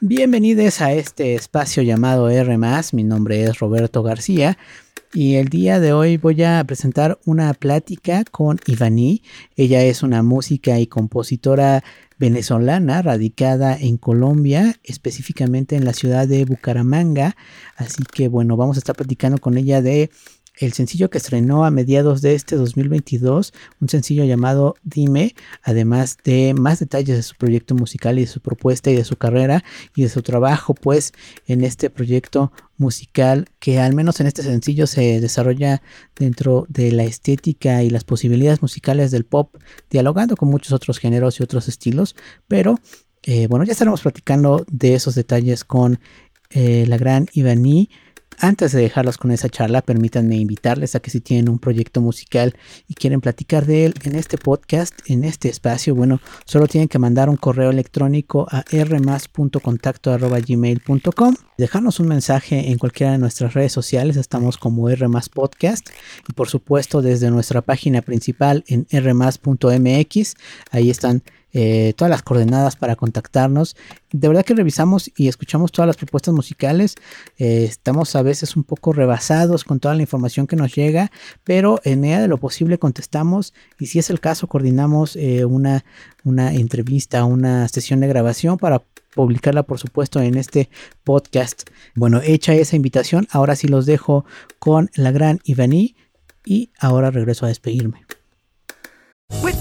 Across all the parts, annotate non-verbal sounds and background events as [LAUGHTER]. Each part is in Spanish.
Bienvenidos a este espacio llamado R+. Mi nombre es Roberto García y el día de hoy voy a presentar una plática con Ivani. Ella es una música y compositora venezolana radicada en Colombia, específicamente en la ciudad de Bucaramanga. Así que bueno, vamos a estar platicando con ella de el sencillo que estrenó a mediados de este 2022, un sencillo llamado Dime, además de más detalles de su proyecto musical y de su propuesta y de su carrera y de su trabajo pues en este proyecto musical que al menos en este sencillo se desarrolla dentro de la estética y las posibilidades musicales del pop, dialogando con muchos otros géneros y otros estilos, pero eh, bueno, ya estaremos platicando de esos detalles con eh, la gran Ivani. Antes de dejarlos con esa charla, permítanme invitarles a que si tienen un proyecto musical y quieren platicar de él en este podcast, en este espacio, bueno, solo tienen que mandar un correo electrónico a rmas.contacto.gmail.com, dejarnos un mensaje en cualquiera de nuestras redes sociales, estamos como rmas podcast. Y por supuesto desde nuestra página principal en rmas.mx, ahí están eh, todas las coordenadas para contactarnos. De verdad que revisamos y escuchamos todas las propuestas musicales. Eh, estamos a veces un poco rebasados con toda la información que nos llega, pero en medida de lo posible contestamos y si es el caso coordinamos eh, una, una entrevista, una sesión de grabación para publicarla por supuesto en este podcast. Bueno, hecha esa invitación, ahora sí los dejo con la gran Ivani y ahora regreso a despedirme.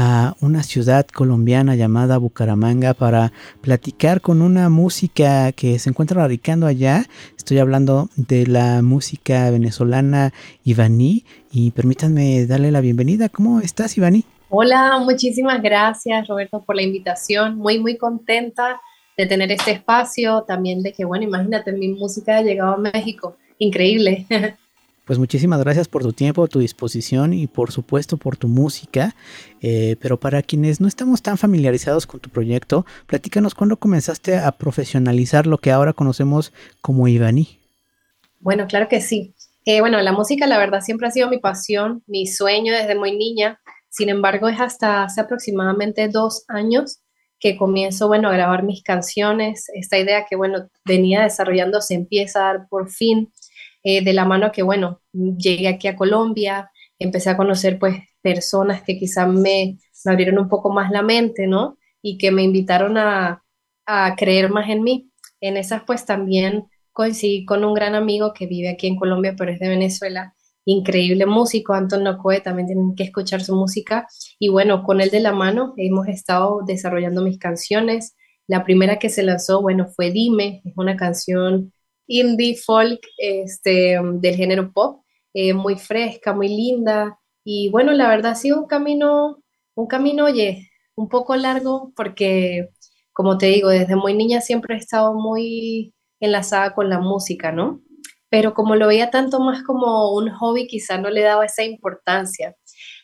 a una ciudad colombiana llamada Bucaramanga para platicar con una música que se encuentra radicando allá. Estoy hablando de la música venezolana Ivani y permítanme darle la bienvenida. ¿Cómo estás, Ivani? Hola, muchísimas gracias, Roberto, por la invitación. Muy, muy contenta de tener este espacio, también de que, bueno, imagínate, mi música ha llegado a México. Increíble. [LAUGHS] pues muchísimas gracias por tu tiempo, tu disposición y por supuesto por tu música. Eh, pero para quienes no estamos tan familiarizados con tu proyecto, platícanos cuándo comenzaste a profesionalizar lo que ahora conocemos como Ivani. Bueno, claro que sí. Eh, bueno, la música la verdad siempre ha sido mi pasión, mi sueño desde muy niña. Sin embargo, es hasta hace aproximadamente dos años que comienzo, bueno, a grabar mis canciones. Esta idea que, bueno, venía desarrollando se empieza a dar por fin eh, de la mano que, bueno, llegué aquí a Colombia, empecé a conocer, pues, personas que quizás me, abrieron un poco más la mente, ¿no? Y que me invitaron a, a creer más en mí. En esas, pues, también coincidí con un gran amigo que vive aquí en Colombia, pero es de Venezuela, increíble músico, Anton Nocoe, también tienen que escuchar su música. Y bueno, con él de la mano hemos estado desarrollando mis canciones. La primera que se lanzó, bueno, fue Dime, es una canción indie folk este, del género pop, eh, muy fresca, muy linda. Y bueno, la verdad ha sido un camino, un camino, oye, un poco largo porque, como te digo, desde muy niña siempre he estado muy enlazada con la música, ¿no? pero como lo veía tanto más como un hobby, quizá no le daba esa importancia.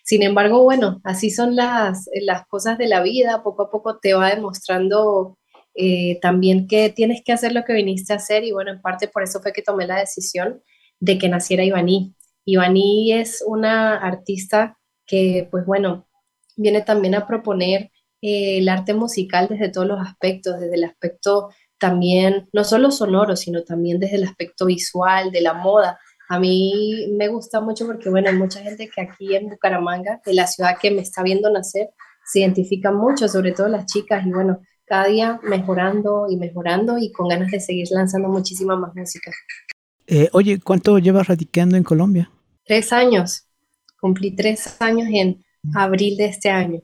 Sin embargo, bueno, así son las, las cosas de la vida, poco a poco te va demostrando eh, también que tienes que hacer lo que viniste a hacer y bueno, en parte por eso fue que tomé la decisión de que naciera Ivani. Ivani es una artista que, pues bueno, viene también a proponer eh, el arte musical desde todos los aspectos, desde el aspecto también, no solo sonoro, sino también desde el aspecto visual, de la moda. A mí me gusta mucho porque, bueno, hay mucha gente que aquí en Bucaramanga, de la ciudad que me está viendo nacer, se identifica mucho, sobre todo las chicas, y bueno, cada día mejorando y mejorando y con ganas de seguir lanzando muchísima más música. Eh, oye, ¿cuánto llevas radicando en Colombia? Tres años. Cumplí tres años en abril de este año.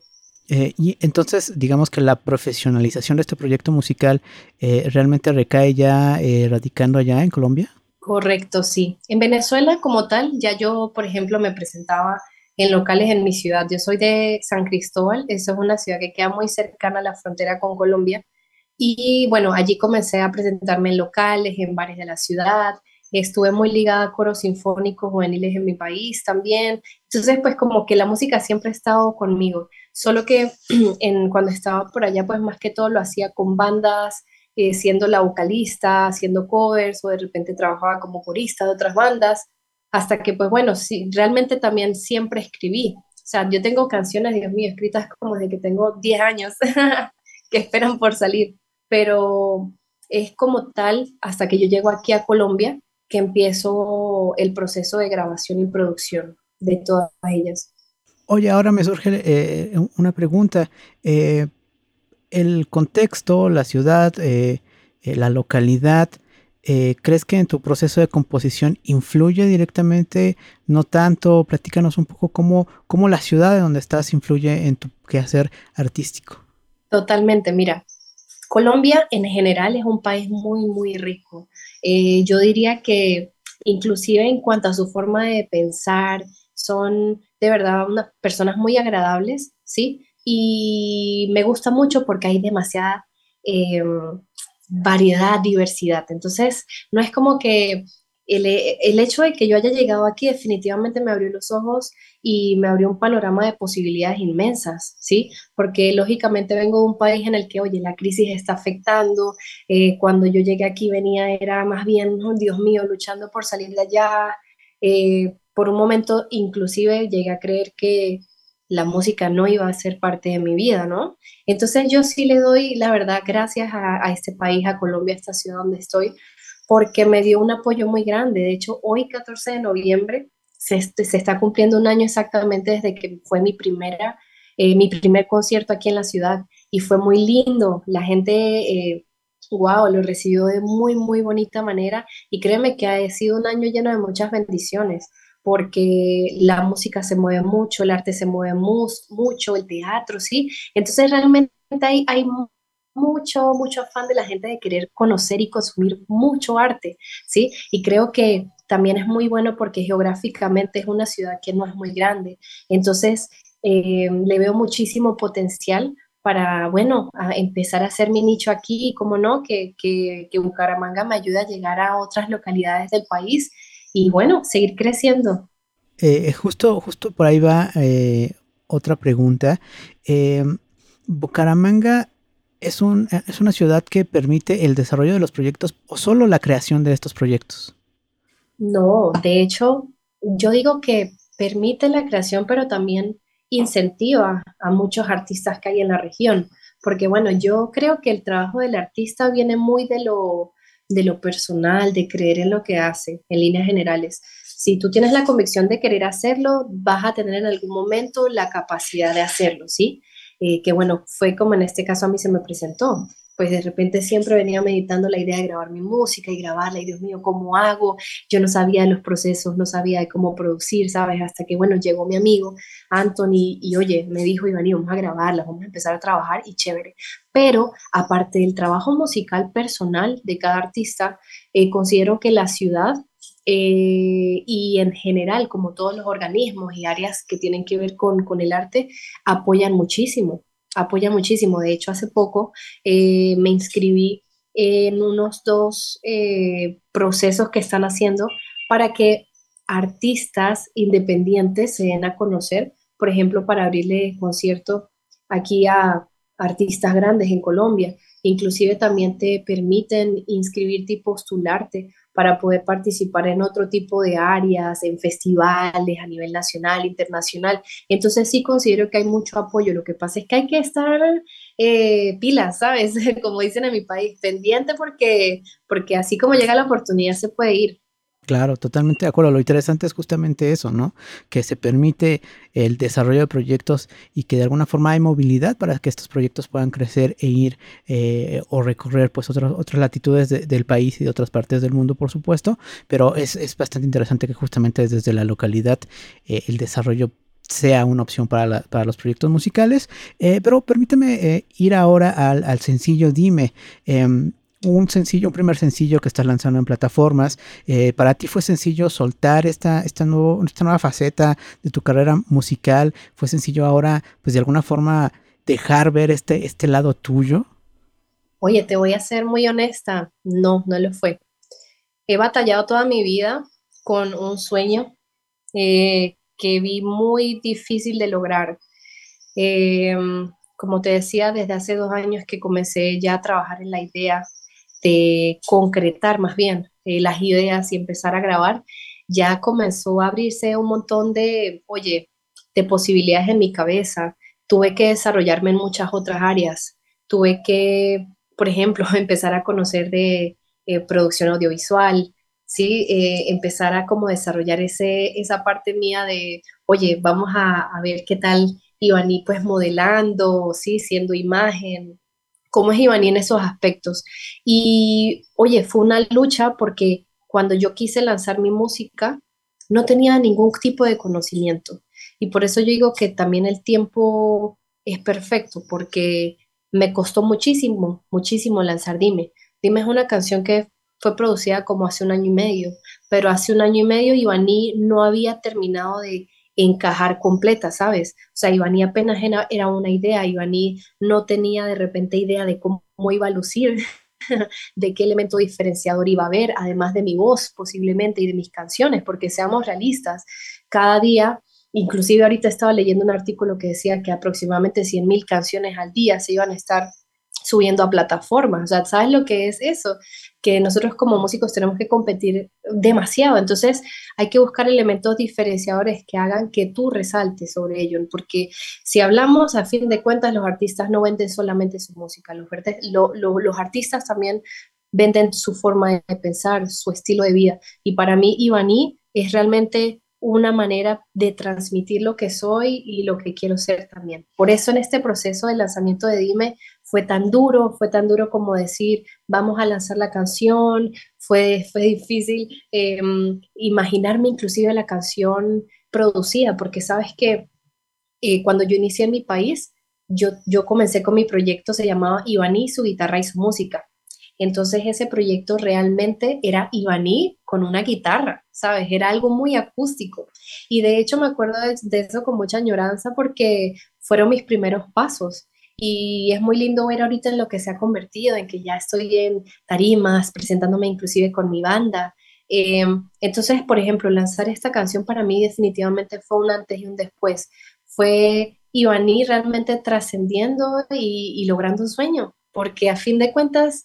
Eh, y entonces, digamos que la profesionalización de este proyecto musical eh, realmente recae ya eh, radicando allá en Colombia. Correcto, sí. En Venezuela como tal, ya yo, por ejemplo, me presentaba en locales en mi ciudad. Yo soy de San Cristóbal, eso es una ciudad que queda muy cercana a la frontera con Colombia. Y bueno, allí comencé a presentarme en locales, en bares de la ciudad. Estuve muy ligada a coros sinfónicos juveniles en mi país también. Entonces, pues como que la música siempre ha estado conmigo. Solo que [CLEARS THROAT] en, cuando estaba por allá, pues más que todo lo hacía con bandas, eh, siendo la vocalista, haciendo covers o de repente trabajaba como corista de otras bandas, hasta que pues bueno, sí, realmente también siempre escribí. O sea, yo tengo canciones, Dios mío, escritas como desde que tengo 10 años, [LAUGHS] que esperan por salir, pero es como tal hasta que yo llego aquí a Colombia que empiezo el proceso de grabación y producción de todas ellas. Oye, ahora me surge eh, una pregunta. Eh, el contexto, la ciudad, eh, la localidad, ¿crees que en tu proceso de composición influye directamente? No tanto, platícanos un poco cómo, cómo la ciudad de donde estás influye en tu quehacer artístico. Totalmente, mira, Colombia en general es un país muy, muy rico. yo diría que inclusive en cuanto a su forma de pensar, son de verdad unas personas muy agradables, ¿sí? Y me gusta mucho porque hay demasiada eh, variedad, diversidad. Entonces, no es como que el, el, hecho de que yo haya llegado aquí definitivamente me abrió los ojos y me abrió un panorama de posibilidades inmensas, ¿sí? Porque lógicamente vengo de un país en el que, oye, la crisis está afectando. Eh, cuando yo llegué aquí venía, era más bien, Dios mío, luchando por salir de allá. Eh, por un momento inclusive llegué a creer que la música no iba a ser parte de mi vida, ¿no? Entonces yo sí le doy, la verdad, gracias a, este país, a Colombia, a esta ciudad donde estoy, porque me dio un apoyo muy grande. De hecho, hoy, 14 de noviembre, se, está cumpliendo un año exactamente desde que fue mi primera, eh, mi primer concierto aquí en la ciudad y fue muy lindo. La gente, eh, wow, lo recibió de muy, muy bonita manera y créeme que ha sido un año lleno de muchas bendiciones porque la música se mueve mucho, el arte se mueve mucho, el teatro, ¿sí? Entonces realmente hay, hay mucho, mucho afán de la gente de querer conocer y consumir mucho arte, ¿sí? Y creo que también es muy bueno porque geográficamente es una ciudad que no es muy grande. Entonces, eh, le veo muchísimo potencial para, bueno, empezar a hacer mi nicho aquí y, como no, que, que, que Bucaramanga me ayude a llegar a otras localidades del país y bueno, seguir creciendo. Eh, justo, justo por ahí va eh, otra pregunta. Eh, Bucaramanga es, un, es una ciudad que permite el desarrollo de los proyectos o solo la creación de estos proyectos. No, de hecho, yo digo que permite la creación, pero también incentiva a muchos artistas que hay en la región. Porque bueno, yo creo que el trabajo del artista viene muy de lo, de lo personal, de creer en lo que hace, en líneas generales. Si tú tienes la convicción de querer hacerlo, vas a tener en algún momento la capacidad de hacerlo, ¿sí? Eh, que bueno, fue como en este caso a mí se me presentó pues de repente siempre venía meditando la idea de grabar mi música y grabarla, y Dios mío, ¿cómo hago? Yo no sabía los procesos, no sabía cómo producir, ¿sabes? Hasta que, bueno, llegó mi amigo Anthony y, oye, me dijo, Iván, vamos a grabarla, vamos a empezar a trabajar y chévere. Pero aparte del trabajo musical personal de cada artista, eh, considero que la ciudad eh, y en general, como todos los organismos y áreas que tienen que ver con, con el arte, apoyan muchísimo apoya muchísimo. De hecho, hace poco eh, me inscribí en unos dos eh, procesos que están haciendo para que artistas independientes se den a conocer, por ejemplo, para abrirle concierto aquí a artistas grandes en Colombia. Inclusive también te permiten inscribirte y postularte para poder participar en otro tipo de áreas, en festivales a nivel nacional, internacional. Entonces sí considero que hay mucho apoyo. Lo que pasa es que hay que estar eh, pilas, ¿sabes? [LAUGHS] Como dicen en mi país, pendiente porque, porque así como llega la oportunidad se puede ir. Claro, totalmente de acuerdo. Lo interesante es justamente eso, ¿no? Que se permite el desarrollo de proyectos y que de alguna forma hay movilidad para que estos proyectos puedan crecer e ir eh, o recorrer pues otras, otras latitudes del país y de otras partes del mundo, por supuesto. Pero es, bastante interesante que justamente desde la localidad eh, el desarrollo sea una opción para, para los proyectos musicales. Eh, pero permíteme ir ahora al, al sencillo Dime. Un sencillo, un primer sencillo que estás lanzando en plataformas. Eh, ¿Para ti fue sencillo soltar esta, esta, nuevo, esta nueva faceta de tu carrera musical? ¿Fue sencillo ahora, pues de alguna forma, dejar ver este, este lado tuyo? Oye, te voy a ser muy honesta. No, no lo fue. He batallado toda mi vida con un sueño eh, que vi muy difícil de lograr. Em, como te decía, desde hace dos años que comencé ya a trabajar en la idea de concretar más bien eh, las ideas y empezar a grabar, ya comenzó a abrirse un montón de, oye, de posibilidades en mi cabeza. Tuve que desarrollarme en muchas otras áreas. Tuve que, por ejemplo, [LAUGHS] empezar a conocer de eh, producción audiovisual, ¿sí? Eh, empezar a como desarrollar ese, esa parte mía de, oye, vamos a, a ver qué tal Ivani pues modelando, ¿sí? Siendo imagen, cómo es Ivani en esos aspectos. Y oye, fue una lucha porque cuando yo quise lanzar mi música, no tenía ningún tipo de conocimiento. Y por eso yo digo que también el tiempo es perfecto, porque me costó muchísimo, muchísimo lanzar Dime. Dime es una canción que fue producida como hace un año y medio, pero hace un año y medio Ivani no había terminado de encajar completa, ¿sabes? O sea, Ivani apenas era una idea, Ivani no tenía de repente idea de cómo, iba a lucir, [LAUGHS] de qué elemento diferenciador iba a haber, además de mi voz posiblemente y de mis canciones, porque seamos realistas, cada día, inclusive ahorita estaba leyendo un artículo que decía que aproximadamente 100.000 canciones al día se iban a estar subiendo a plataformas. O sea, ¿sabes lo que es eso? Que nosotros como músicos tenemos que competir demasiado. Entonces, hay que buscar elementos diferenciadores que hagan que tú resaltes sobre ello. Porque si hablamos, a fin de cuentas, los artistas no venden solamente su música. Los, artistas también venden su forma de pensar, su estilo de vida. Y para mí, Ivani es realmente una manera de transmitir lo que soy y lo que quiero ser también. Por eso en este proceso de lanzamiento de Dime fue tan duro, fue tan duro como decir, vamos a lanzar la canción, fue, fue difícil em, imaginarme inclusive la canción producida, porque sabes que eh, cuando yo inicié en mi país, yo, yo comencé con mi proyecto, se llamaba Ivani, su guitarra y su música. Entonces ese proyecto realmente era Ivani con una guitarra, ¿sabes? Era algo muy acústico. Y de hecho me acuerdo de, eso con mucha añoranza porque fueron mis primeros pasos. Y es muy lindo ver ahorita en lo que se ha convertido, en que ya estoy en tarimas, presentándome inclusive con mi banda. Eh, entonces, por ejemplo, lanzar esta canción para mí definitivamente fue un antes y un después. Fue Ivani realmente trascendiendo y logrando un sueño, porque a fin de cuentas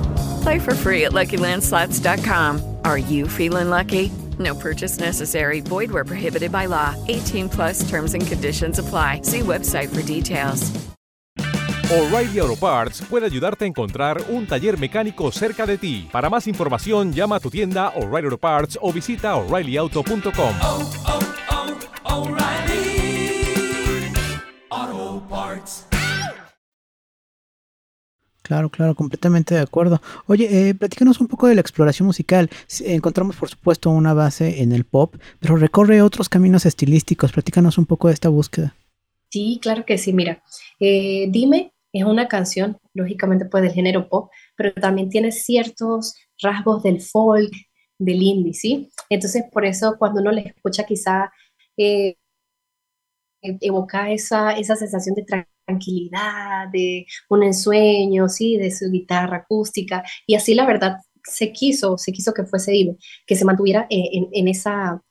Play for free at LuckyLandSlots.com. Are you feeling lucky? No purchase necessary. Void where prohibited by law. 18 plus terms and conditions apply. See website for details. O'Reilly Auto Parts puede ayudarte a encontrar un taller mecánico cerca de ti. Para más información, llama a tu tienda O'Reilly Auto Parts o visita oreillyauto.com. Claro, claro, completamente de acuerdo. Oye, eh, platícanos un poco de la exploración musical. Encontramos, por supuesto, una base en el pop, pero recorre otros caminos estilísticos. Platícanos un poco de esta búsqueda. Sí, claro que sí. Mira, eh, Dime es una canción, lógicamente, pues del género pop, pero también tiene ciertos rasgos del folk, del indie, ¿sí? Entonces, por eso cuando uno le escucha quizá eh, evoca esa, esa sensación de tranquilidad, de un ensueño, ¿sí? De su guitarra acústica. Y así la verdad se quiso, se quiso que fuese Dime, que se mantuviera eh, en, en esa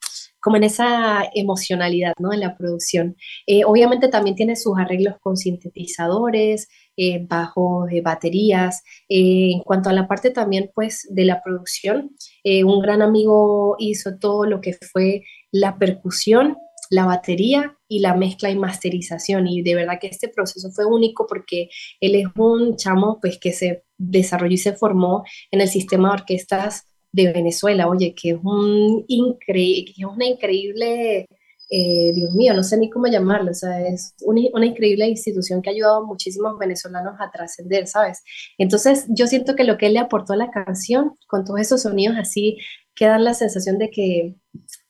como en esa emocionalidad, ¿no? En la producción. Eh, obviamente también tiene sus arreglos con sintetizadores, eh, bajos, eh, baterías. Eh, en cuanto a la parte también, pues, de la producción, eh, un gran amigo hizo todo lo que fue la percusión, la batería y la mezcla y masterización. Y de verdad que este proceso fue único porque él es un chamo, pues, que se desarrolló y se formó en el sistema de orquestas de Venezuela, oye, que es, un incre que es una increíble, eh, Dios mío, no sé ni cómo llamarlo, o sea, es una, increíble institución que ha ayudado a muchísimos venezolanos a trascender, ¿sabes? Entonces, yo siento que lo que él le aportó a la canción, con todos esos sonidos así, que dan la sensación de que,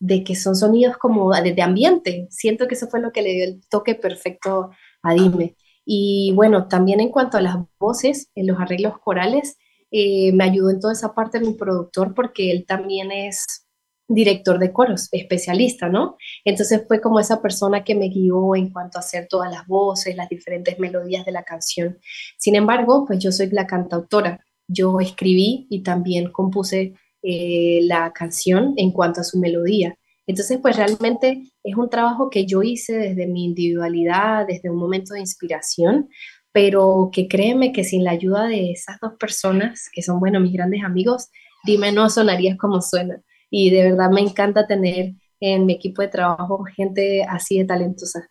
de que son sonidos como de, ambiente. Siento que eso fue lo que le dio el toque perfecto a Dime. Y bueno, también en cuanto a las voces, en los arreglos corales, eh, me ayudó en toda esa parte mi productor porque él también es director de coros, especialista, ¿no? Entonces fue como esa persona que me guió en cuanto a hacer todas las voces, las diferentes melodías de la canción. Sin embargo, pues yo soy la cantautora. Yo escribí y también compuse eh, la canción en cuanto a su melodía. Entonces, pues realmente es un trabajo que yo hice desde mi individualidad, desde un momento de inspiración, pero que créeme que sin la ayuda de esas dos personas, que son, bueno, mis grandes amigos, dime, no sonaría como suena. Y de verdad me encanta tener en mi equipo de trabajo gente así de talentosa.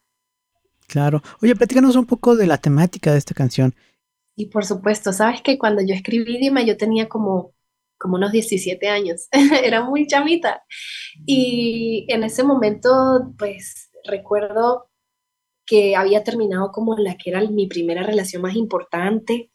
Claro. Oye, platícanos un poco de la temática de esta canción. Y por supuesto, sabes que cuando yo escribí Dime, yo tenía como, como unos 17 años, [LAUGHS] era muy chamita. Y en ese momento, pues recuerdo que había terminado como la que era mi primera relación más importante.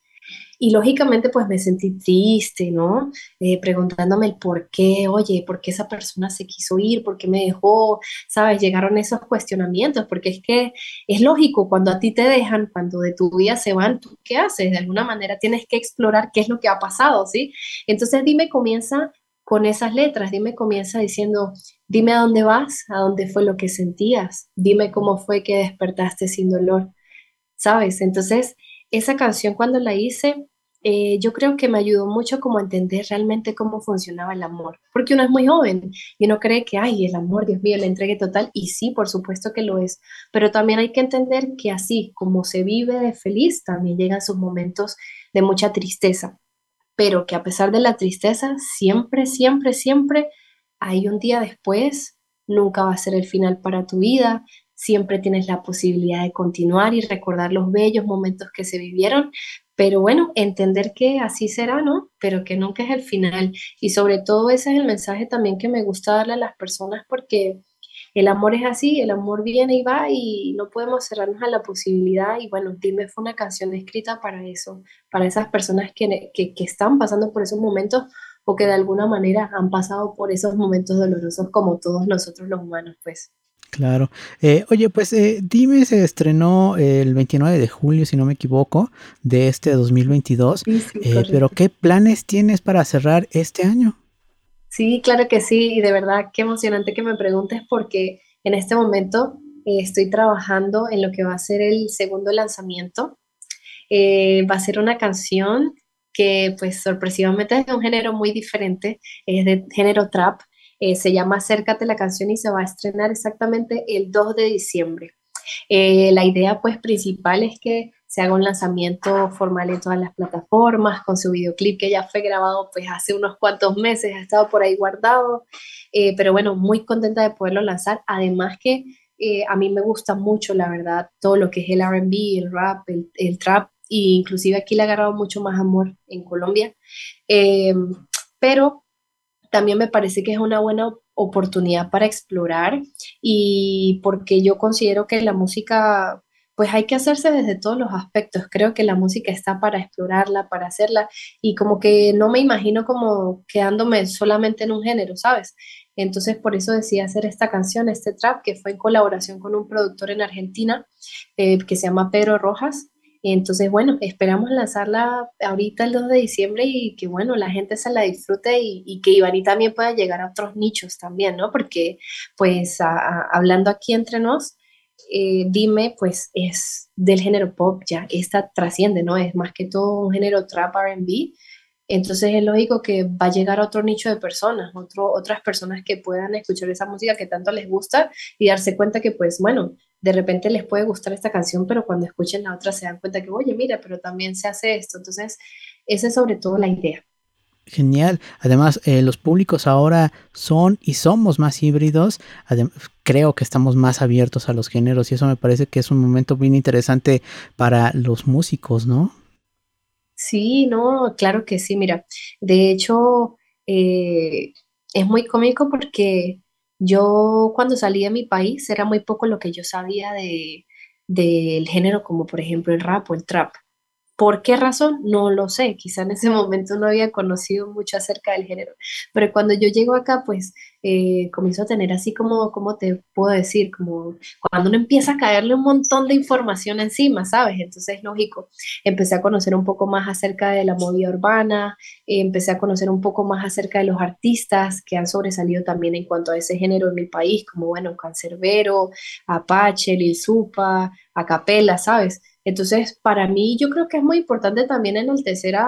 Y lógicamente pues me sentí triste, ¿no? Eh, preguntándome el por qué, oye, ¿por qué esa persona se quiso ir? ¿Por qué me dejó? ¿Sabes? Llegaron esos cuestionamientos, porque es que es lógico, cuando a ti te dejan, cuando de tu vida se van, ¿tú qué haces? De alguna manera tienes que explorar qué es lo que ha pasado, ¿sí? Entonces dime, comienza con esas letras, dime, comienza diciendo, Dime a dónde vas, a dónde fue lo que sentías, dime cómo fue que despertaste sin dolor, ¿sabes? Entonces, esa canción cuando la hice, eh, yo creo que me ayudó mucho como a entender realmente cómo funcionaba el amor, porque uno es muy joven y uno cree que, ay, el amor, Dios mío, la entregue total, y sí, por supuesto que lo es, pero también hay que entender que así como se vive feliz, también llegan sus momentos de mucha tristeza, pero que a pesar de la tristeza, siempre, siempre, siempre hay un día después nunca va a ser el final para tu vida, siempre tienes la posibilidad de continuar y recordar los bellos momentos que se vivieron, pero bueno, entender que así será, ¿no? Pero que nunca es el final. Y sobre todo ese es el mensaje también que me gusta darle a las personas porque el amor es así, el amor viene y va y no podemos cerrarnos a la posibilidad. Y bueno, Dime fue una canción escrita para eso, para esas personas que, que, que están pasando por esos momentos o que de alguna manera han pasado por esos momentos dolorosos como todos nosotros los humanos, pues. Claro. Eh, oye, pues eh, Dime se estrenó el 29 de julio, si no me equivoco, de este 2022. eh, pero ¿qué planes tienes para cerrar este año? Sí, claro que sí. Y de verdad, qué emocionante que me preguntes porque en este momento estoy trabajando en lo que va a ser el segundo lanzamiento. Va a ser una canción que pues sorpresivamente es de un género muy diferente, es de género trap. Eh, se llama Acércate la canción y se va a estrenar exactamente el 2 de diciembre. Eh, la idea pues principal es que se haga un lanzamiento formal en todas las plataformas con su videoclip que ya fue grabado pues hace unos cuantos meses, ha estado por ahí guardado, eh, pero bueno, muy contenta de poderlo lanzar. Además que a mí me gusta mucho, la verdad, todo lo que es el RB, el rap, el, el trap, e inclusive aquí le ha agarrado mucho más amor en Colombia. pero también me parece que es una buena oportunidad para explorar y porque yo considero que la música pues hay que hacerse desde todos los aspectos. Creo que la música está para explorarla, para hacerla y como que no me imagino como quedándome solamente en un género, ¿sabes? Entonces por eso decidí hacer esta canción, este trap, que fue en colaboración con un productor en Argentina eh, que se llama Pedro Rojas. Entonces, bueno, esperamos lanzarla ahorita el 2 de diciembre y que, bueno, la gente se la disfrute y, que Ivani también pueda llegar a otros nichos también, ¿no? Porque, pues, hablando aquí entre nos, eh, Dime, pues, es del género pop ya, esta trasciende, ¿no? Es más que todo un género trap RB. Entonces es lógico que va a llegar a otro nicho de personas, otro, otras personas que puedan escuchar esa música que tanto les gusta y darse cuenta que, pues, bueno, de repente les puede gustar esta canción, pero cuando escuchen la otra se dan cuenta que, oye, mira, pero también se hace esto. Entonces, esa es sobre todo la idea. Genial. Además, eh, los públicos ahora son y somos más híbridos. creo que estamos más abiertos a los géneros y eso me parece que es un momento bien interesante para los músicos, ¿no? Sí, no, claro que sí. Mira, de hecho, eh, es muy cómico porque yo cuando salí de mi país era muy poco lo que yo sabía de, del género como por ejemplo el rap o el trap. ¿Por qué razón? No lo sé. Quizá en ese [LAUGHS] momento no había conocido mucho acerca del género. Pero cuando yo llego acá, pues eh, comienzo a tener así como, ¿cómo te puedo decir? Como cuando uno empieza a caerle un montón de información encima, ¿sabes? Entonces, lógico, empecé a conocer un poco más acerca de la movida urbana, eh, empecé a conocer un poco más acerca de los artistas que han sobresalido también en cuanto a ese género en mi país, como, bueno, Cancerbero, Apache, Lil Supa, Acapella, ¿sabes? Entonces, para mí yo creo que es muy importante también enaltecer a,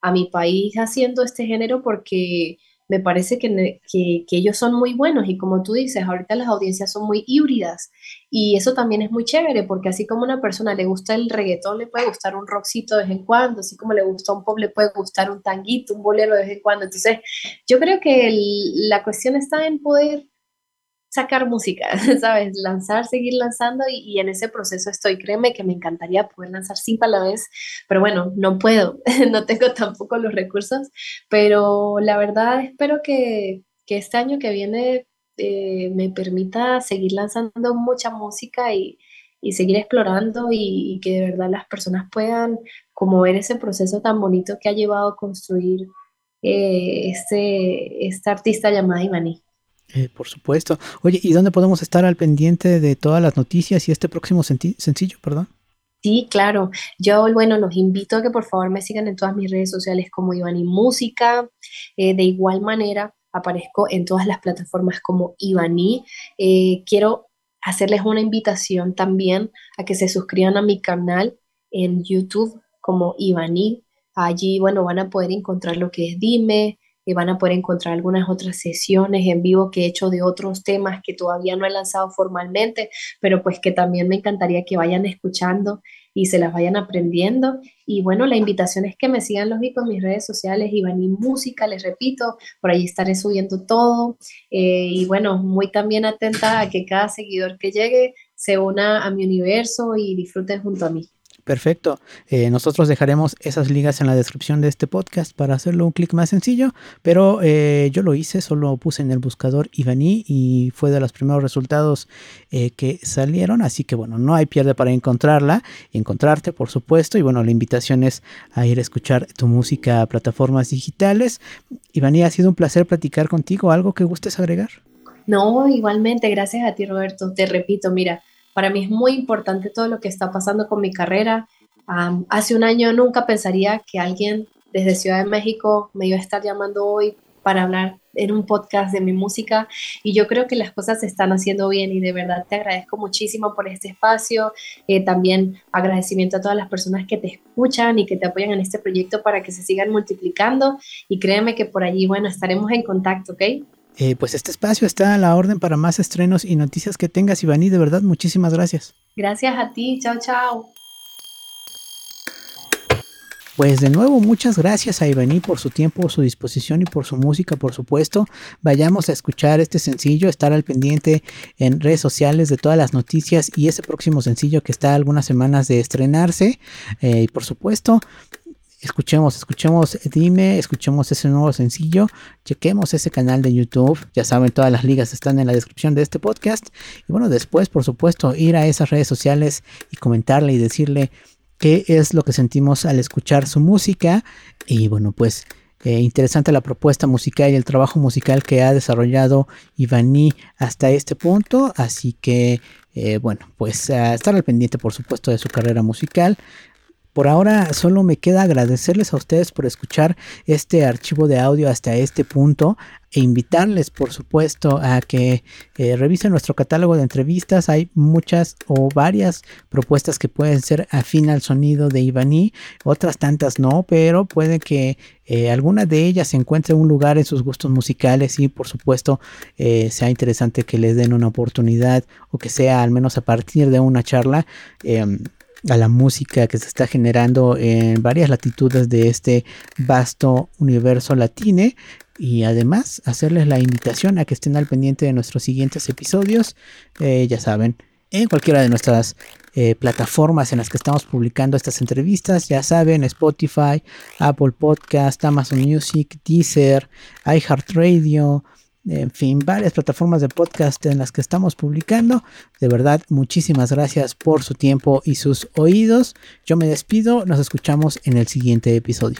a mi país haciendo este género porque me parece que, que, ellos son muy buenos y como tú dices, ahorita las audiencias son muy híbridas y eso también es muy chévere porque así como a una persona le gusta el reggaetón, le puede gustar un rockcito de vez en cuando, así como le gusta un pop, le puede gustar un tanguito, un bolero de vez en cuando. Entonces, yo creo que la cuestión está en poder sacar música, [LAUGHS] ¿sabes? Lanzar, seguir lanzando y, en ese proceso estoy. Créeme que me encantaría poder lanzar cinco a la vez, pero bueno, no puedo, [LAUGHS] no tengo tampoco los recursos, pero la verdad espero que, que este año que viene eh, me permita seguir lanzando mucha música y, y seguir explorando y, que de verdad las personas puedan como ver ese proceso tan bonito que ha llevado a construir eh, este, esta artista llamada Imani. Eh, por supuesto. Oye, ¿y dónde podemos estar al pendiente de todas las noticias y este próximo sencillo, perdón? Sí, claro. Yo, bueno, los invito a que por favor me sigan en todas mis redes sociales como Ivani Música. Eh, de igual manera, aparezco en todas las plataformas como Ivani. Eh, quiero hacerles una invitación también a que se suscriban a mi canal en YouTube como Ivani. Allí, bueno, van a poder encontrar lo que es Dime, van a poder encontrar algunas otras sesiones en vivo que he hecho de otros temas que todavía no he lanzado formalmente, pero pues que también me encantaría que vayan escuchando. y se las vayan aprendiendo. Y bueno, la invitación es que me sigan los en mis redes sociales, Ivani Música, les repito, por ahí estaré subiendo todo. Eh, y bueno, muy también atenta a que cada seguidor que llegue se una a mi universo y disfruten junto a mí. Perfecto. Eh, nosotros dejaremos esas ligas en la descripción de este podcast para hacerlo un clic más sencillo, pero eh, yo lo hice, solo puse en el buscador Ivani y fue de los primeros resultados eh, que salieron, así que bueno, no hay pierde para encontrarla, encontrarte por supuesto, y bueno, la invitación es a ir a escuchar tu música a plataformas digitales. Ivani, ha sido un placer platicar contigo, ¿algo que gustes agregar? No, igualmente, gracias a ti Roberto, te repito, mira, para mí es muy importante todo lo que está pasando con mi carrera. hace un año nunca pensaría que alguien desde Ciudad de México me iba a estar llamando hoy para hablar en un podcast de mi música y yo creo que las cosas se están haciendo bien y de verdad te agradezco muchísimo por este espacio. Eh, también agradecimiento a todas las personas que te escuchan y que te apoyan en este proyecto para que se sigan multiplicando y créeme que por allí, bueno, estaremos en contacto, ¿ok? Eh, pues este espacio está a la orden para más estrenos y noticias que tengas, Ivani. De verdad, muchísimas gracias. Gracias a ti. Chao, chao. Pues de nuevo, muchas gracias a Ivani por su tiempo, su disposición y por su música, por supuesto. Vayamos a escuchar este sencillo, estar al pendiente en redes sociales de todas las noticias y ese próximo sencillo que está algunas semanas de estrenarse. Eh, y por supuesto, escuchemos, escuchemos Dime, escuchemos ese nuevo sencillo, chequemos ese canal de YouTube, ya saben, todas las ligas están en la descripción de este podcast. Y bueno, después, por supuesto, ir a esas redes sociales y comentarle y decirle qué es lo que sentimos al escuchar su música. Y bueno, pues eh, interesante la propuesta musical y el trabajo musical que ha desarrollado Ivani hasta este punto. Así que, eh, bueno, pues estar al pendiente, por supuesto, de su carrera musical. Por ahora solo me queda agradecerles a ustedes por escuchar este archivo de audio hasta este punto e invitarles por supuesto a que eh, revisen nuestro catálogo de entrevistas. Hay muchas o varias propuestas que pueden ser afín al sonido de Ivani, otras tantas no, pero puede que eh, alguna de ellas encuentre un lugar en sus gustos musicales y por supuesto eh, sea interesante que les den una oportunidad o que sea al menos a partir de una charla em, a la música que se está generando en varias latitudes de este vasto universo latine y además hacerles la invitación a que estén al pendiente de nuestros siguientes episodios, eh, ya saben, en cualquiera de nuestras eh, plataformas en las que estamos publicando estas entrevistas, ya saben, Spotify, Apple Podcast, Amazon Music, Deezer, iHeartRadio, en fin, varias plataformas de podcast en las que estamos publicando. De verdad, muchísimas gracias por su tiempo y sus oídos. Yo me despido, nos escuchamos en el siguiente episodio.